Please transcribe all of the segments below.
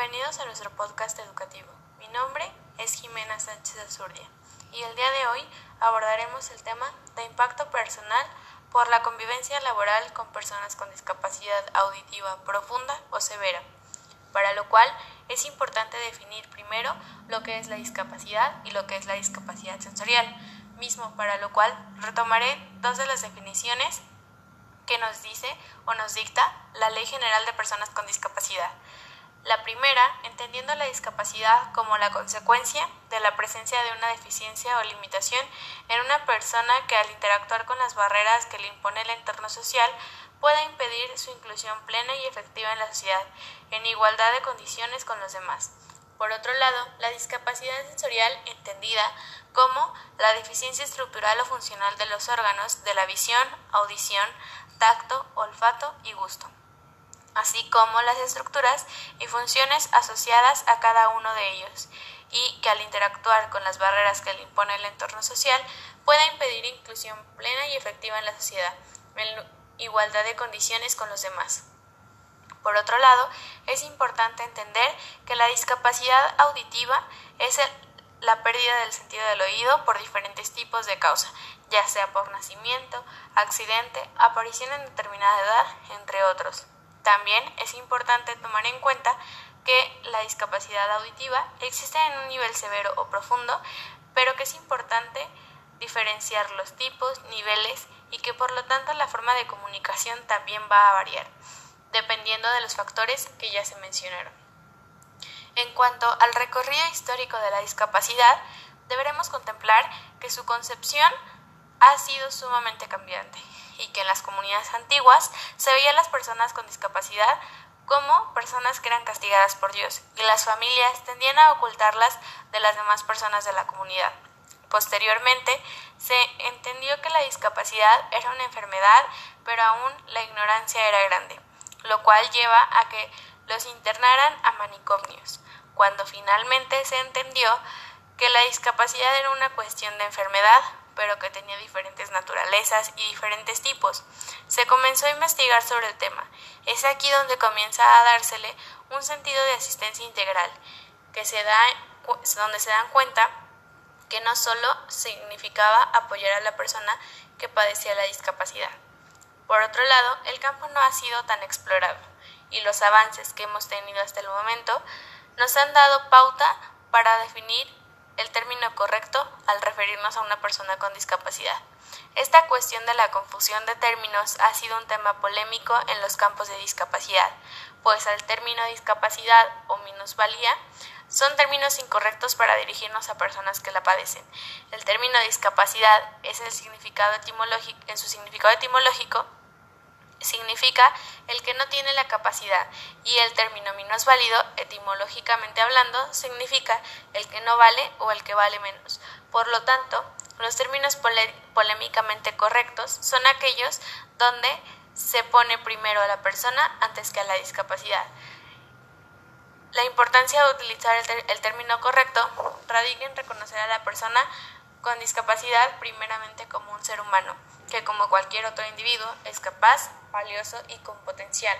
Bienvenidos a nuestro podcast educativo. Mi nombre es Jimena Sánchez Azurdia y el día de hoy abordaremos el tema de impacto personal por la convivencia laboral con personas con discapacidad auditiva profunda o severa, para lo cual es importante definir primero lo que es la discapacidad y lo que es la discapacidad sensorial, mismo para lo cual retomaré dos de las definiciones que nos dice o nos dicta la Ley General de Personas con Discapacidad. La primera, entendiendo la discapacidad como la consecuencia de la presencia de una deficiencia o limitación en una persona que al interactuar con las barreras que le impone el entorno social pueda impedir su inclusión plena y efectiva en la sociedad, en igualdad de condiciones con los demás. Por otro lado, la discapacidad sensorial entendida como la deficiencia estructural o funcional de los órganos de la visión, audición, tacto, olfato y gusto así como las estructuras y funciones asociadas a cada uno de ellos, y que al interactuar con las barreras que le impone el entorno social pueda impedir inclusión plena y efectiva en la sociedad, en igualdad de condiciones con los demás. Por otro lado, es importante entender que la discapacidad auditiva es la pérdida del sentido del oído por diferentes tipos de causa, ya sea por nacimiento, accidente, aparición en determinada edad, entre otros. También es importante tomar en cuenta que la discapacidad auditiva existe en un nivel severo o profundo, pero que es importante diferenciar los tipos, niveles y que por lo tanto la forma de comunicación también va a variar, dependiendo de los factores que ya se mencionaron. En cuanto al recorrido histórico de la discapacidad, deberemos contemplar que su concepción ha sido sumamente cambiante y que en las comunidades antiguas se veía a las personas con discapacidad como personas que eran castigadas por Dios y las familias tendían a ocultarlas de las demás personas de la comunidad. Posteriormente, se entendió que la discapacidad era una enfermedad, pero aún la ignorancia era grande, lo cual lleva a que los internaran a manicomios, cuando finalmente se entendió que la discapacidad era una cuestión de enfermedad, pero que tenía diferentes naturalezas y diferentes tipos. Se comenzó a investigar sobre el tema. Es aquí donde comienza a dársele un sentido de asistencia integral, que se da, donde se dan cuenta que no solo significaba apoyar a la persona que padecía la discapacidad. Por otro lado, el campo no ha sido tan explorado y los avances que hemos tenido hasta el momento nos han dado pauta para definir el término correcto al referirnos a una persona con discapacidad. Esta cuestión de la confusión de términos ha sido un tema polémico en los campos de discapacidad, pues el término discapacidad o minusvalía son términos incorrectos para dirigirnos a personas que la padecen. El término discapacidad es el significado en su significado etimológico significa el que no tiene la capacidad y el término menos válido, etimológicamente hablando, significa el que no vale o el que vale menos. Por lo tanto, los términos polémicamente correctos son aquellos donde se pone primero a la persona antes que a la discapacidad. La importancia de utilizar el, el término correcto radica en reconocer a la persona con discapacidad primeramente como un ser humano, que como cualquier otro individuo es capaz, valioso y con potencial.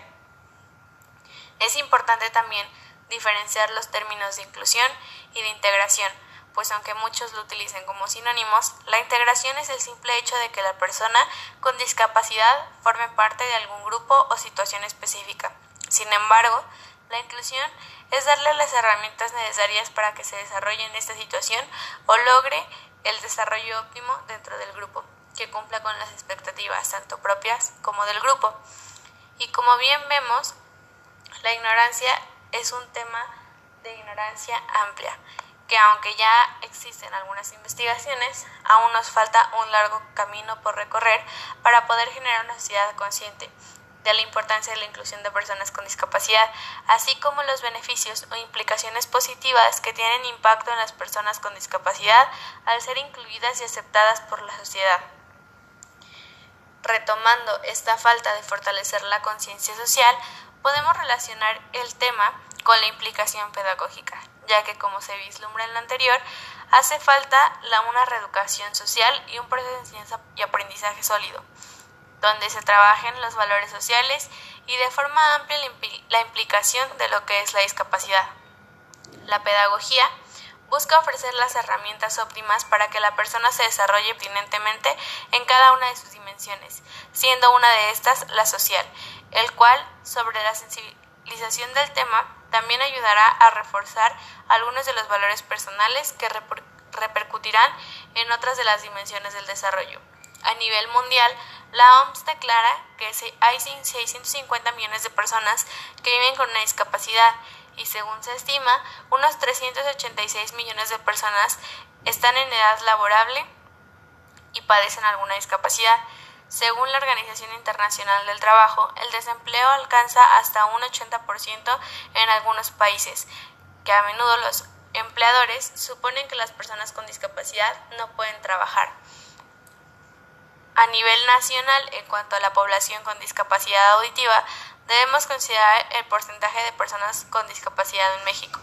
Es importante también diferenciar los términos de inclusión y de integración, pues aunque muchos lo utilicen como sinónimos, la integración es el simple hecho de que la persona con discapacidad forme parte de algún grupo o situación específica. Sin embargo, la inclusión es darle las herramientas necesarias para que se desarrolle en esta situación o logre el desarrollo óptimo dentro del grupo que cumpla con las expectativas tanto propias como del grupo. Y como bien vemos, la ignorancia es un tema de ignorancia amplia, que aunque ya existen algunas investigaciones, aún nos falta un largo camino por recorrer para poder generar una sociedad consciente de la importancia de la inclusión de personas con discapacidad, así como los beneficios o implicaciones positivas que tienen impacto en las personas con discapacidad al ser incluidas y aceptadas por la sociedad retomando esta falta de fortalecer la conciencia social, podemos relacionar el tema con la implicación pedagógica, ya que como se vislumbra en lo anterior, hace falta la, una reeducación social y un proceso de enseñanza y aprendizaje sólido, donde se trabajen los valores sociales y de forma amplia la implicación de lo que es la discapacidad. La pedagogía busca ofrecer las herramientas óptimas para que la persona se desarrolle pertinentemente en cada una de sus dimensiones, siendo una de estas la social, el cual, sobre la sensibilización del tema, también ayudará a reforzar algunos de los valores personales que repercutirán en otras de las dimensiones del desarrollo. A nivel mundial, la OMS declara que hay 650 millones de personas que viven con una discapacidad y según se estima, unos 386 millones de personas están en edad laborable y padecen alguna discapacidad. Según la Organización Internacional del Trabajo, el desempleo alcanza hasta un 80% en algunos países, que a menudo los empleadores suponen que las personas con discapacidad no pueden trabajar. A nivel nacional, en cuanto a la población con discapacidad auditiva, debemos considerar el porcentaje de personas con discapacidad en México,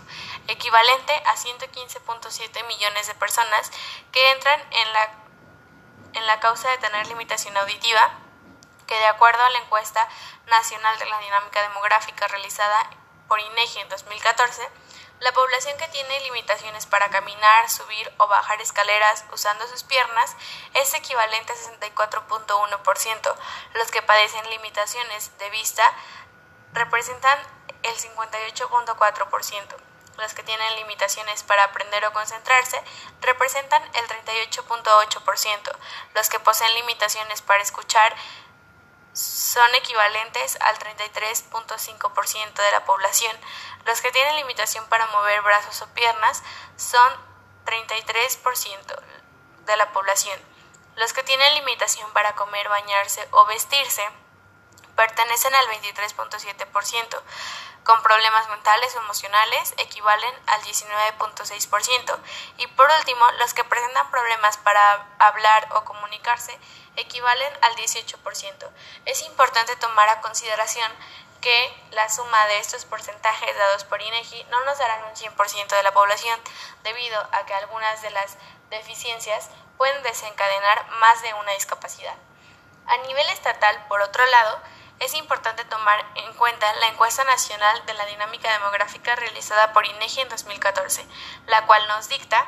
equivalente a 115.7 millones de personas que entran en la, en la causa de tener limitación auditiva, que de acuerdo a la encuesta nacional de la dinámica demográfica realizada por INEGI en 2014, la población que tiene limitaciones para caminar, subir o bajar escaleras usando sus piernas es equivalente a 64.1%. Los que padecen limitaciones de vista representan el 58.4%. Los que tienen limitaciones para aprender o concentrarse representan el 38.8%. Los que poseen limitaciones para escuchar son equivalentes al 33.5% de la población. Los que tienen limitación para mover brazos o piernas son 33% de la población. Los que tienen limitación para comer, bañarse o vestirse pertenecen al 23.7%. Con problemas mentales o emocionales equivalen al 19.6%. Y por último, los que presentan problemas para hablar o comunicarse equivalen al 18%. Es importante tomar a consideración que la suma de estos porcentajes dados por INEGI no nos darán un 100% de la población, debido a que algunas de las deficiencias pueden desencadenar más de una discapacidad. A nivel estatal, por otro lado, es importante tomar en cuenta la encuesta nacional de la dinámica demográfica realizada por INEGI en 2014, la cual nos dicta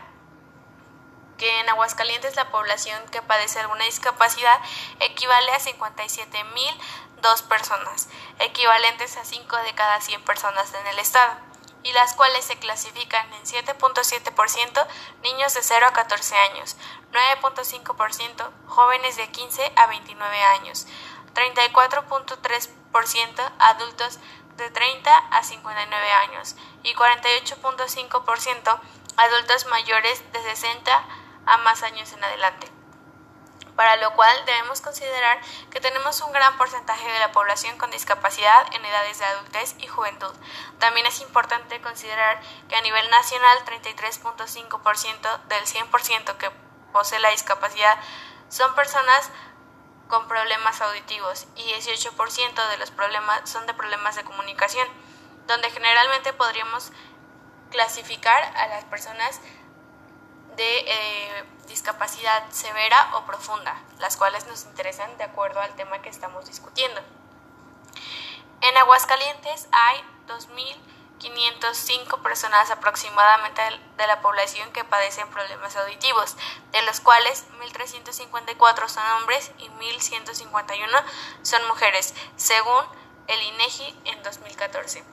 que en Aguascalientes la población que padece alguna discapacidad equivale a 57.002 personas, equivalentes a 5 de cada 100 personas en el estado, y las cuales se clasifican en 7.7% niños de 0 a 14 años, 9.5% jóvenes de 15 a 29 años, 34.3% adultos de 30 a 59 años y 48.5% adultos mayores de 60 a más años en adelante. Para lo cual debemos considerar que tenemos un gran porcentaje de la población con discapacidad en edades de adultez y juventud. También es importante considerar que a nivel nacional 33.5% del 100% que posee la discapacidad son personas con problemas auditivos y 18% de los problemas son de problemas de comunicación, donde generalmente podríamos clasificar a las personas de eh, discapacidad severa o profunda, las cuales nos interesan de acuerdo al tema que estamos discutiendo. En Aguascalientes hay 2.000 505 personas aproximadamente de la población que padecen problemas auditivos, de los cuales 1.354 son hombres y 1.151 son mujeres, según el INEGI en 2014.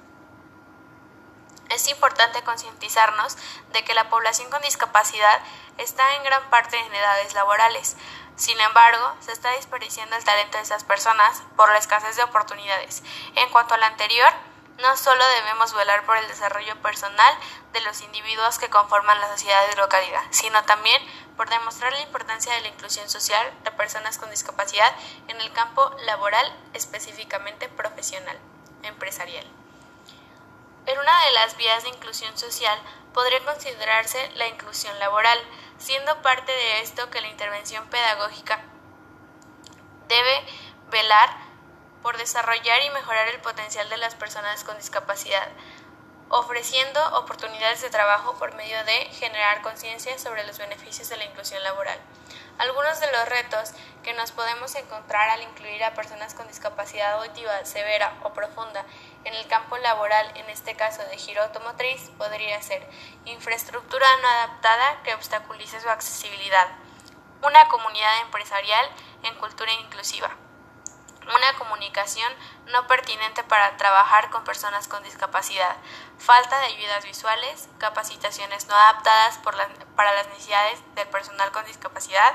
Es importante concientizarnos de que la población con discapacidad está en gran parte en edades laborales. Sin embargo, se está desperdiciando el talento de esas personas por la escasez de oportunidades. En cuanto al anterior, no solo debemos velar por el desarrollo personal de los individuos que conforman la sociedad de localidad, sino también por demostrar la importancia de la inclusión social de personas con discapacidad en el campo laboral, específicamente profesional, empresarial. En una de las vías de inclusión social podría considerarse la inclusión laboral, siendo parte de esto que la intervención pedagógica debe velar por desarrollar y mejorar el potencial de las personas con discapacidad, ofreciendo oportunidades de trabajo por medio de generar conciencia sobre los beneficios de la inclusión laboral. Algunos de los retos que nos podemos encontrar al incluir a personas con discapacidad auditiva severa o profunda en el campo laboral, en este caso de giro automotriz, podría ser infraestructura no adaptada que obstaculice su accesibilidad, una comunidad empresarial en cultura inclusiva, una comunicación no pertinente para trabajar con personas con discapacidad, falta de ayudas visuales, capacitaciones no adaptadas para las necesidades del personal con discapacidad,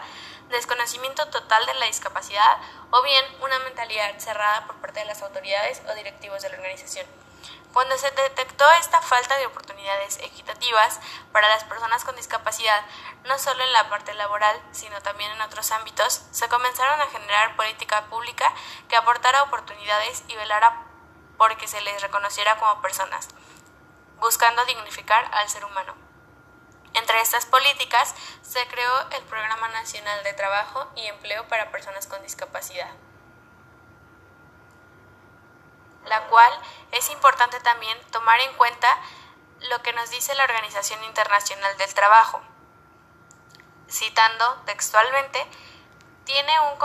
desconocimiento total de la discapacidad o bien una mentalidad cerrada por parte de las autoridades o directivos de la organización. Cuando se detectó esta falta de oportunidades equitativas para las personas con discapacidad, no solo en la parte laboral, sino también en otros ámbitos, se comenzaron a generar política pública que aportara oportunidades y velara porque se les reconociera como personas, buscando dignificar al ser humano. Entre estas políticas se creó el Programa Nacional de Trabajo y Empleo para Personas con Discapacidad, la cual es importante también tomar en cuenta lo que nos dice la Organización Internacional del Trabajo. Citando textualmente, tiene un,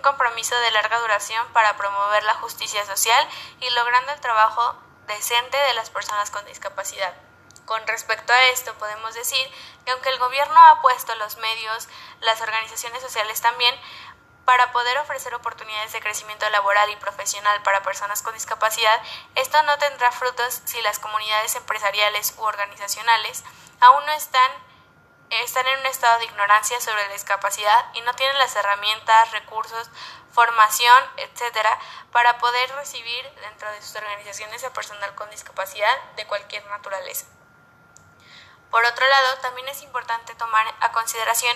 compromiso de larga duración para promover la justicia social y logrando el trabajo decente de las personas con discapacidad. Con respecto a esto, podemos decir que aunque el gobierno ha puesto los medios, las organizaciones sociales también, para poder ofrecer oportunidades de crecimiento laboral y profesional para personas con discapacidad, esto no tendrá frutos si las comunidades empresariales u organizacionales aún no están, están en un estado de ignorancia sobre la discapacidad y no tienen las herramientas, recursos, formación, etcétera, para poder recibir dentro de sus organizaciones a personal con discapacidad de cualquier naturaleza. Por otro lado, también es importante tomar a consideración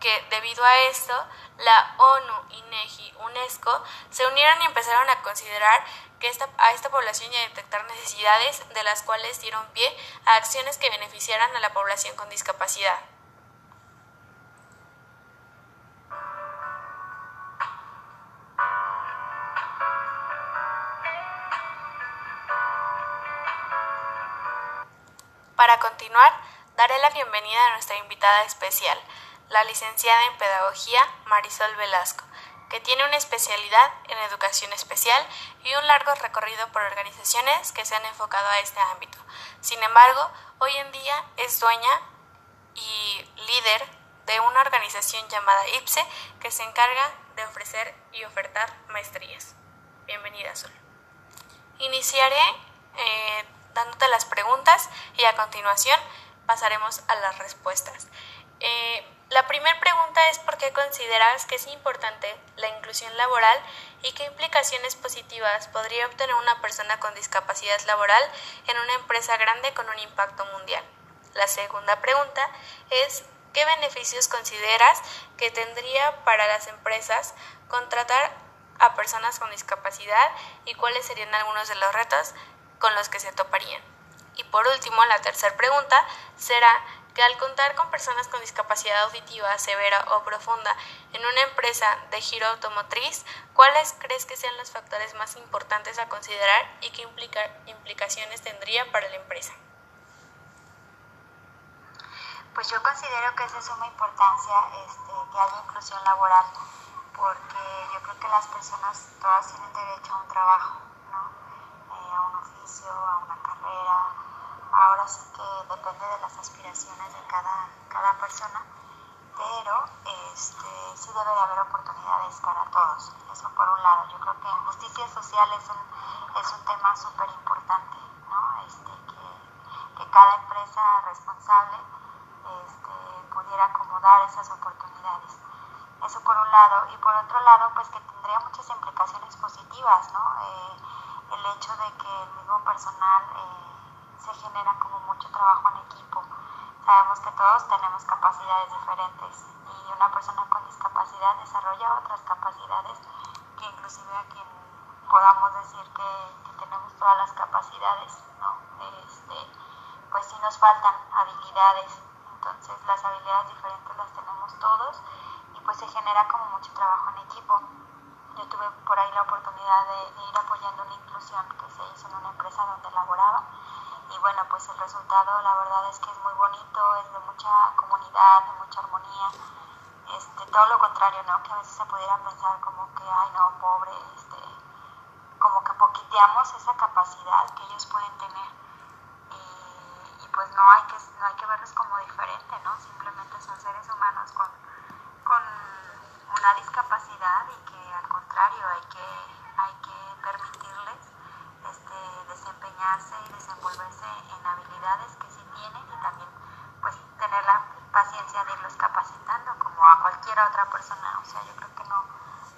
que debido a esto, la ONU, INEGI, UNESCO se unieron y empezaron a considerar que esta, a esta población y a detectar necesidades de las cuales dieron pie a acciones que beneficiaran a la población con discapacidad. Para continuar, daré la bienvenida a nuestra invitada especial, la licenciada en Pedagogía Marisol Velasco, que tiene una especialidad en educación especial y un largo recorrido por organizaciones que se han enfocado a este ámbito. Sin embargo, hoy en día es dueña y líder de una organización llamada IPSE que se encarga de ofrecer y ofertar maestrías. Bienvenida, Sol. Iniciaré eh, dándote las preguntas y a continuación pasaremos a las respuestas. Eh, la primera pregunta es por qué consideras que es importante la inclusión laboral y qué implicaciones positivas podría obtener una persona con discapacidad laboral en una empresa grande con un impacto mundial. La segunda pregunta es qué beneficios consideras que tendría para las empresas contratar a personas con discapacidad y cuáles serían algunos de los retos con los que se toparían. Y por último, la tercera pregunta será que al contar con personas con discapacidad auditiva severa o profunda en una empresa de giro automotriz, ¿cuáles crees que sean los factores más importantes a considerar y qué implicaciones tendría para la empresa? Pues yo considero que es de suma importancia este, que haya inclusión laboral, porque yo creo que las personas todas tienen derecho a un trabajo. Eh, a un oficio, a una carrera, ahora sí que depende de las aspiraciones de cada, cada persona, pero este, sí debe de haber oportunidades para todos, eso por un lado. Yo creo que justicia social es un, es un tema súper importante, ¿no? este, que, cada empresa responsable este, pudiera acomodar esas oportunidades. Eso por un lado. Y por otro lado, pues que tendría muchas implicaciones positivas, ¿no? Eh, el hecho de que el mismo personal... Eh, se genera como mucho trabajo en equipo. Sabemos que todos tenemos capacidades diferentes y una persona con discapacidad desarrolla otras capacidades que inclusive a quien podamos decir que, tenemos todas las capacidades, ¿no? Este, pues sí nos faltan habilidades, entonces las habilidades diferentes las tenemos todos y pues se genera como mucho trabajo en equipo. Yo tuve por ahí la oportunidad de, de ir apoyando la inclusión que se hizo en una empresa donde laboraba y bueno, pues el resultado la verdad es que es muy bonito, es de mucha comunidad, de mucha armonía, este, todo lo contrario, ¿no? Que a veces se pudiera pensar como que, ay no, pobre, este, como que envidiamos esa capacidad que ellos pueden tener. Y, pues no hay, que, no hay que verlos como diferente, ¿no? Simplemente son seres humanos con, con una discapacidad y que al contrario hay que, hay que permitirles este, desempeñarse y desenvolverse en habilidades que sí tienen y también pues tener la paciencia de irlos capacitando como a cualquier otra persona. O sea, yo creo que no,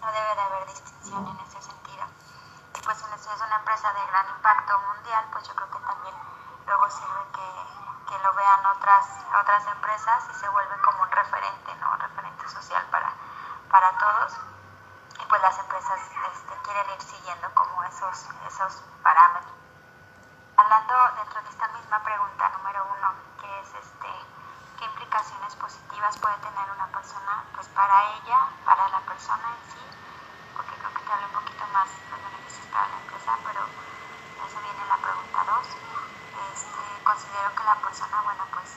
no debe de haber distinción en ese sentido. Y pues si es una empresa de gran impacto mundial, pues yo creo que también luego sirve que, que lo vean otras, otras empresas y se vuelve como un referente, ¿no? referente social para, para todos. Y pues las empresas este, quieren ir siguiendo esos, esos parámetros. Hablando dentro de esta misma pregunta número uno, que es este, qué implicaciones positivas puede tener una persona, pues para ella, para la persona en sí, porque creo que te habla un poquito más los beneficios para la empresa, pero eso viene la pregunta dos. Este, considero que la persona, bueno, pues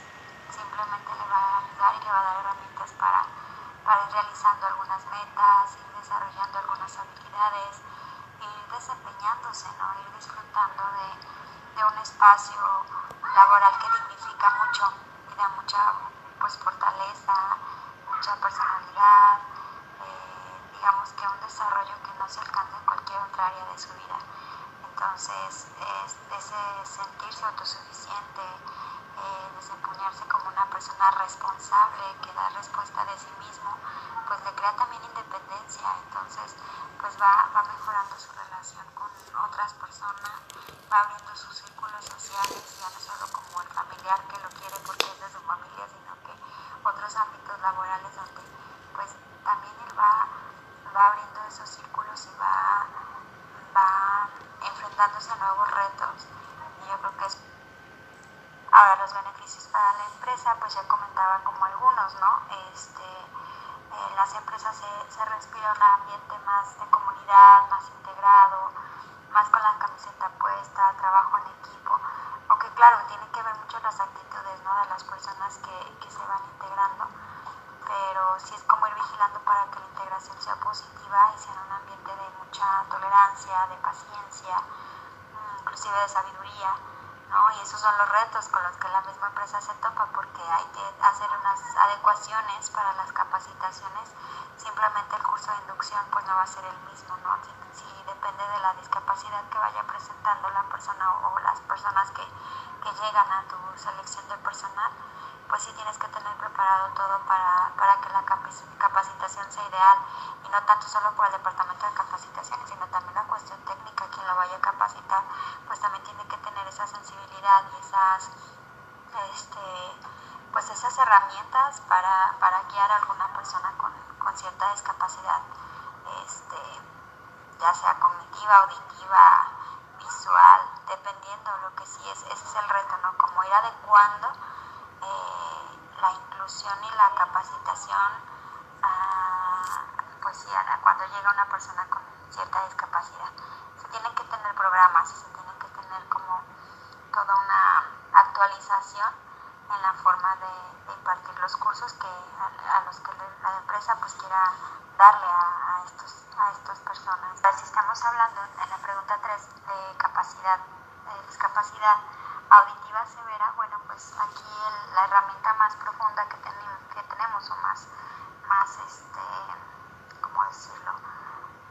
simplemente le va a ayudar y le va a dar herramientas para, para ir realizando algunas metas, ir desarrollando algunas habilidades, desempeñándose, ¿no? ir disfrutando de, un espacio laboral que dignifica mucho mucha pues, fortaleza, mucha personalidad, eh, digamos que un desarrollo que no se alcanza en cualquier otra área de su vida. Entonces, es ese sentirse autosuficiente, eh, desempeñarse como una persona responsable que da respuesta de sí mismo, pues le crea también independencia. Entonces, pues va, va mejorando su relación con otras personas, va abriendo sus círculos sociales, ya no solo como el familiar que lo quiere porque es de su familia, sino que otros ámbitos laborales donde pues también él va, va abriendo esos círculos y va, va enfrentándose a nuevos retos. Y yo creo que es Ahora los beneficios para la empresa, pues ya comentaba como algunos, ¿no? Este, en las empresas se, se respira un ambiente más de comunidad, más integrado, más con la camiseta puesta, trabajo en equipo, aunque claro, tiene que ver mucho las actitudes ¿no? de las personas que, que se van integrando, pero sí es como ir vigilando para que la integración sea positiva y sea en un ambiente de mucha tolerancia, de paciencia, inclusive de sabiduría. ¿No? Y esos son los retos con los que la misma empresa se topa porque hay que hacer unas adecuaciones para las capacitaciones. Simplemente el curso de inducción pues no va a ser el mismo, ¿no? Si, depende de la discapacidad que vaya presentando la persona o, las personas que, que, llegan a tu selección de personal, pues sí tienes que tener preparado todo para, para que la capacitación sea ideal y no tanto solo por el departamento de capacitaciones, sino también la cuestión técnica, quien lo vaya a capacitar, pues también tiene esa sensibilidad y esas, este, pues esas herramientas para, para guiar a alguna persona con, con cierta discapacidad, este, ya sea cognitiva, auditiva, visual, dependiendo lo que sí es, ese es el reto, ¿no? Como ir adecuando eh, la inclusión y la capacitación a, pues sí, cuando llega una persona con cierta discapacidad. Se tienen que tener programas, se tienen que tener como toda una actualización en la forma de, impartir los cursos que a, los que la empresa pues quiera darle a, estos, a estas personas. Si estamos hablando en la pregunta 3 de capacidad, de discapacidad auditiva severa, bueno pues aquí la herramienta más profunda que, que tenemos o más, más este, ¿cómo decirlo?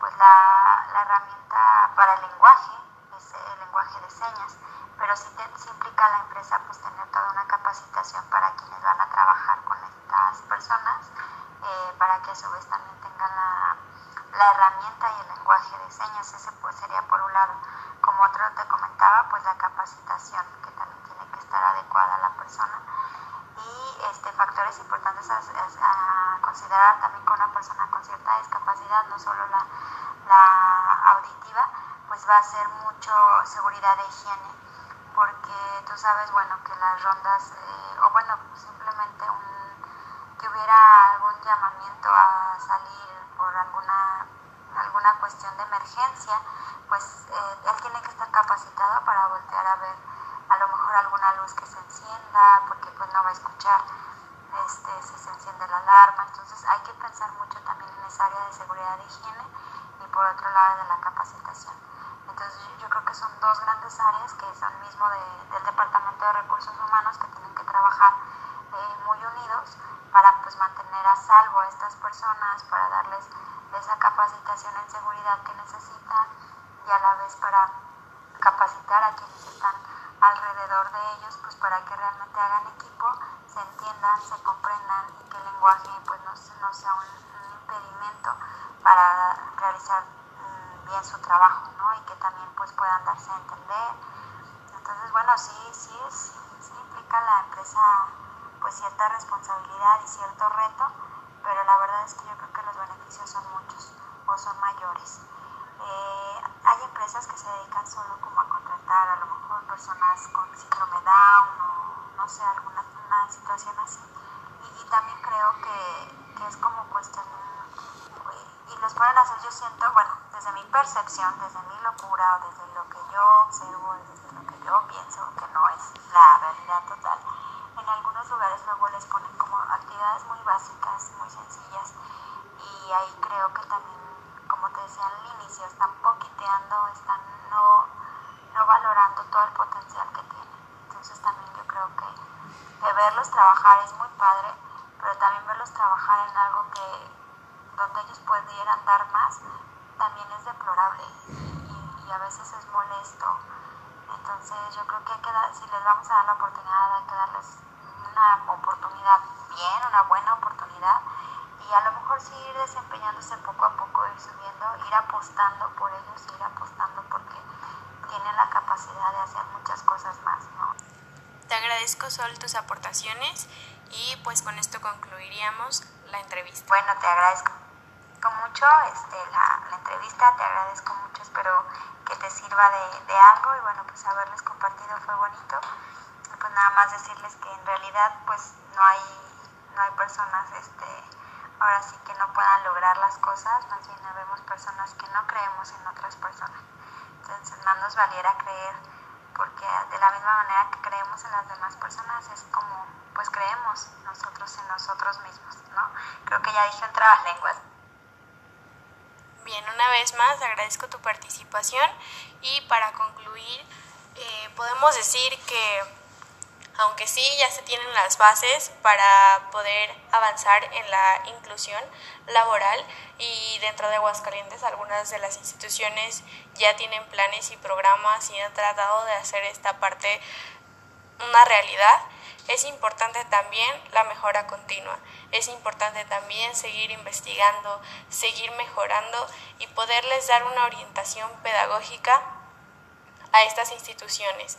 Pues la, la herramienta para el lenguaje es el lenguaje de señas pero sí, implica a la empresa pues tener toda una capacitación para quienes van a trabajar con estas personas, eh, para que a su vez también tengan la, herramienta y el lenguaje de señas, ese pues sería por un lado. Como otro te comentaba, pues la capacitación, que también tiene que estar adecuada a la persona. Y este, factores importantes a, considerar también con una persona con cierta discapacidad, no solo la, la auditiva, pues va a ser mucho seguridad de higiene tú sabes, bueno, que las rondas, eh, o bueno, simplemente un, que hubiera algún llamamiento a salir por alguna, alguna cuestión de emergencia, pues eh, él tiene que estar capacitado para voltear a ver a lo mejor alguna luz que se encienda, porque pues no va a escuchar este, si se enciende la alarma, entonces hay que pensar mucho también en esa área de seguridad de higiene y por otro lado de la capacitación. Entonces yo creo que son dos grandes áreas que son mismo del Departamento de Recursos Humanos que tienen que trabajar eh, muy unidos para pues mantener a salvo a estas personas, para darles esa capacitación en seguridad que necesitan y a la vez para capacitar a quienes están alrededor de ellos pues para que realmente hagan equipo, se entiendan, se comprendan y que el lenguaje pues no, no sea un impedimento para realizar bien su trabajo, ¿no? Y que también pues puedan darse a entender. Entonces, bueno, sí, sí, es, sí implica la empresa pues cierta responsabilidad y cierto reto, pero la verdad es que yo creo que los beneficios son muchos o son mayores. Eh, hay empresas que se dedican solo como a contratar a lo mejor personas con síndrome Down o no sé, alguna una situación así. Y, también creo que, que es como cuestión y los pueden hacer, yo siento, bueno, desde mi percepción, desde mi locura, desde lo que yo observo, desde lo que yo pienso, que no es la realidad total, en algunos lugares luego les ponen como actividades muy básicas, muy sencillas, y ahí creo que también, como te decía al inicio, están poquiteando, están no, no valorando todo el potencial que tienen. Entonces también yo creo que verlos trabajar es muy padre, pero también verlos trabajar en algo que donde ellos pudieran dar más, también es deplorable y, a veces es molesto. Entonces yo creo que, hay que dar, si les vamos a dar la oportunidad, hay que darles una oportunidad bien, una buena oportunidad y a lo mejor sí ir desempeñándose poco a poco, ir subiendo, ir apostando por ellos, ir apostando porque tienen la capacidad de hacer muchas cosas más. ¿no? Te agradezco, Sol, tus aportaciones y pues con esto concluiríamos la entrevista. Bueno, te agradezco mucho este, la, la, entrevista, te agradezco mucho, espero que te sirva de, de, algo y bueno, pues haberles compartido fue bonito. pues nada más decirles que en realidad pues no hay, no hay personas, este, ahora sí que no puedan lograr las cosas, más bien vemos personas que no creemos en otras personas. Entonces más nos valiera creer, porque de la misma manera que creemos en las demás personas es como pues creemos nosotros en nosotros mismos, ¿no? Creo que ya dije en lenguas Bien, una vez más agradezco tu participación y para concluir eh, podemos decir que aunque sí ya se tienen las bases para poder avanzar en la inclusión laboral y dentro de Aguascalientes algunas de las instituciones ya tienen planes y programas y han tratado de hacer esta parte una realidad, es importante también la mejora continua. Es importante también seguir investigando, seguir mejorando y poderles dar una orientación pedagógica a estas instituciones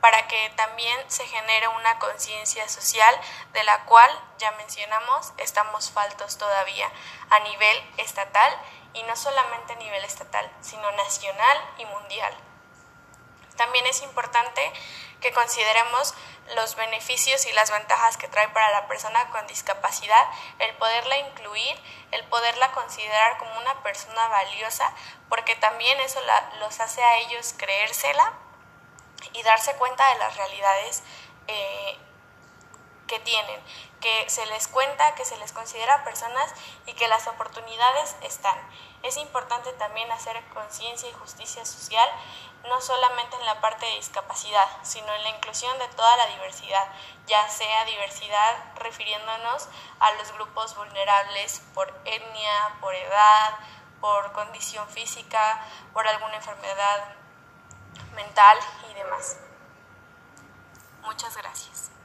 para que también se genere una conciencia social de la cual, ya mencionamos, estamos faltos todavía a nivel estatal y no solamente a nivel estatal, sino nacional y mundial. También es importante que consideremos los beneficios y las ventajas que trae para la persona con discapacidad, el poderla incluir, el poderla considerar como una persona valiosa, porque también eso los hace a ellos creérsela y darse cuenta de las realidades eh, que tienen, que se les cuenta, que se les considera personas y que las oportunidades están. Es importante también hacer conciencia y justicia social, no solamente en la parte de discapacidad, sino en la inclusión de toda la diversidad, ya sea diversidad refiriéndonos a los grupos vulnerables por etnia, por edad, por condición física, por alguna enfermedad mental y demás. Muchas gracias.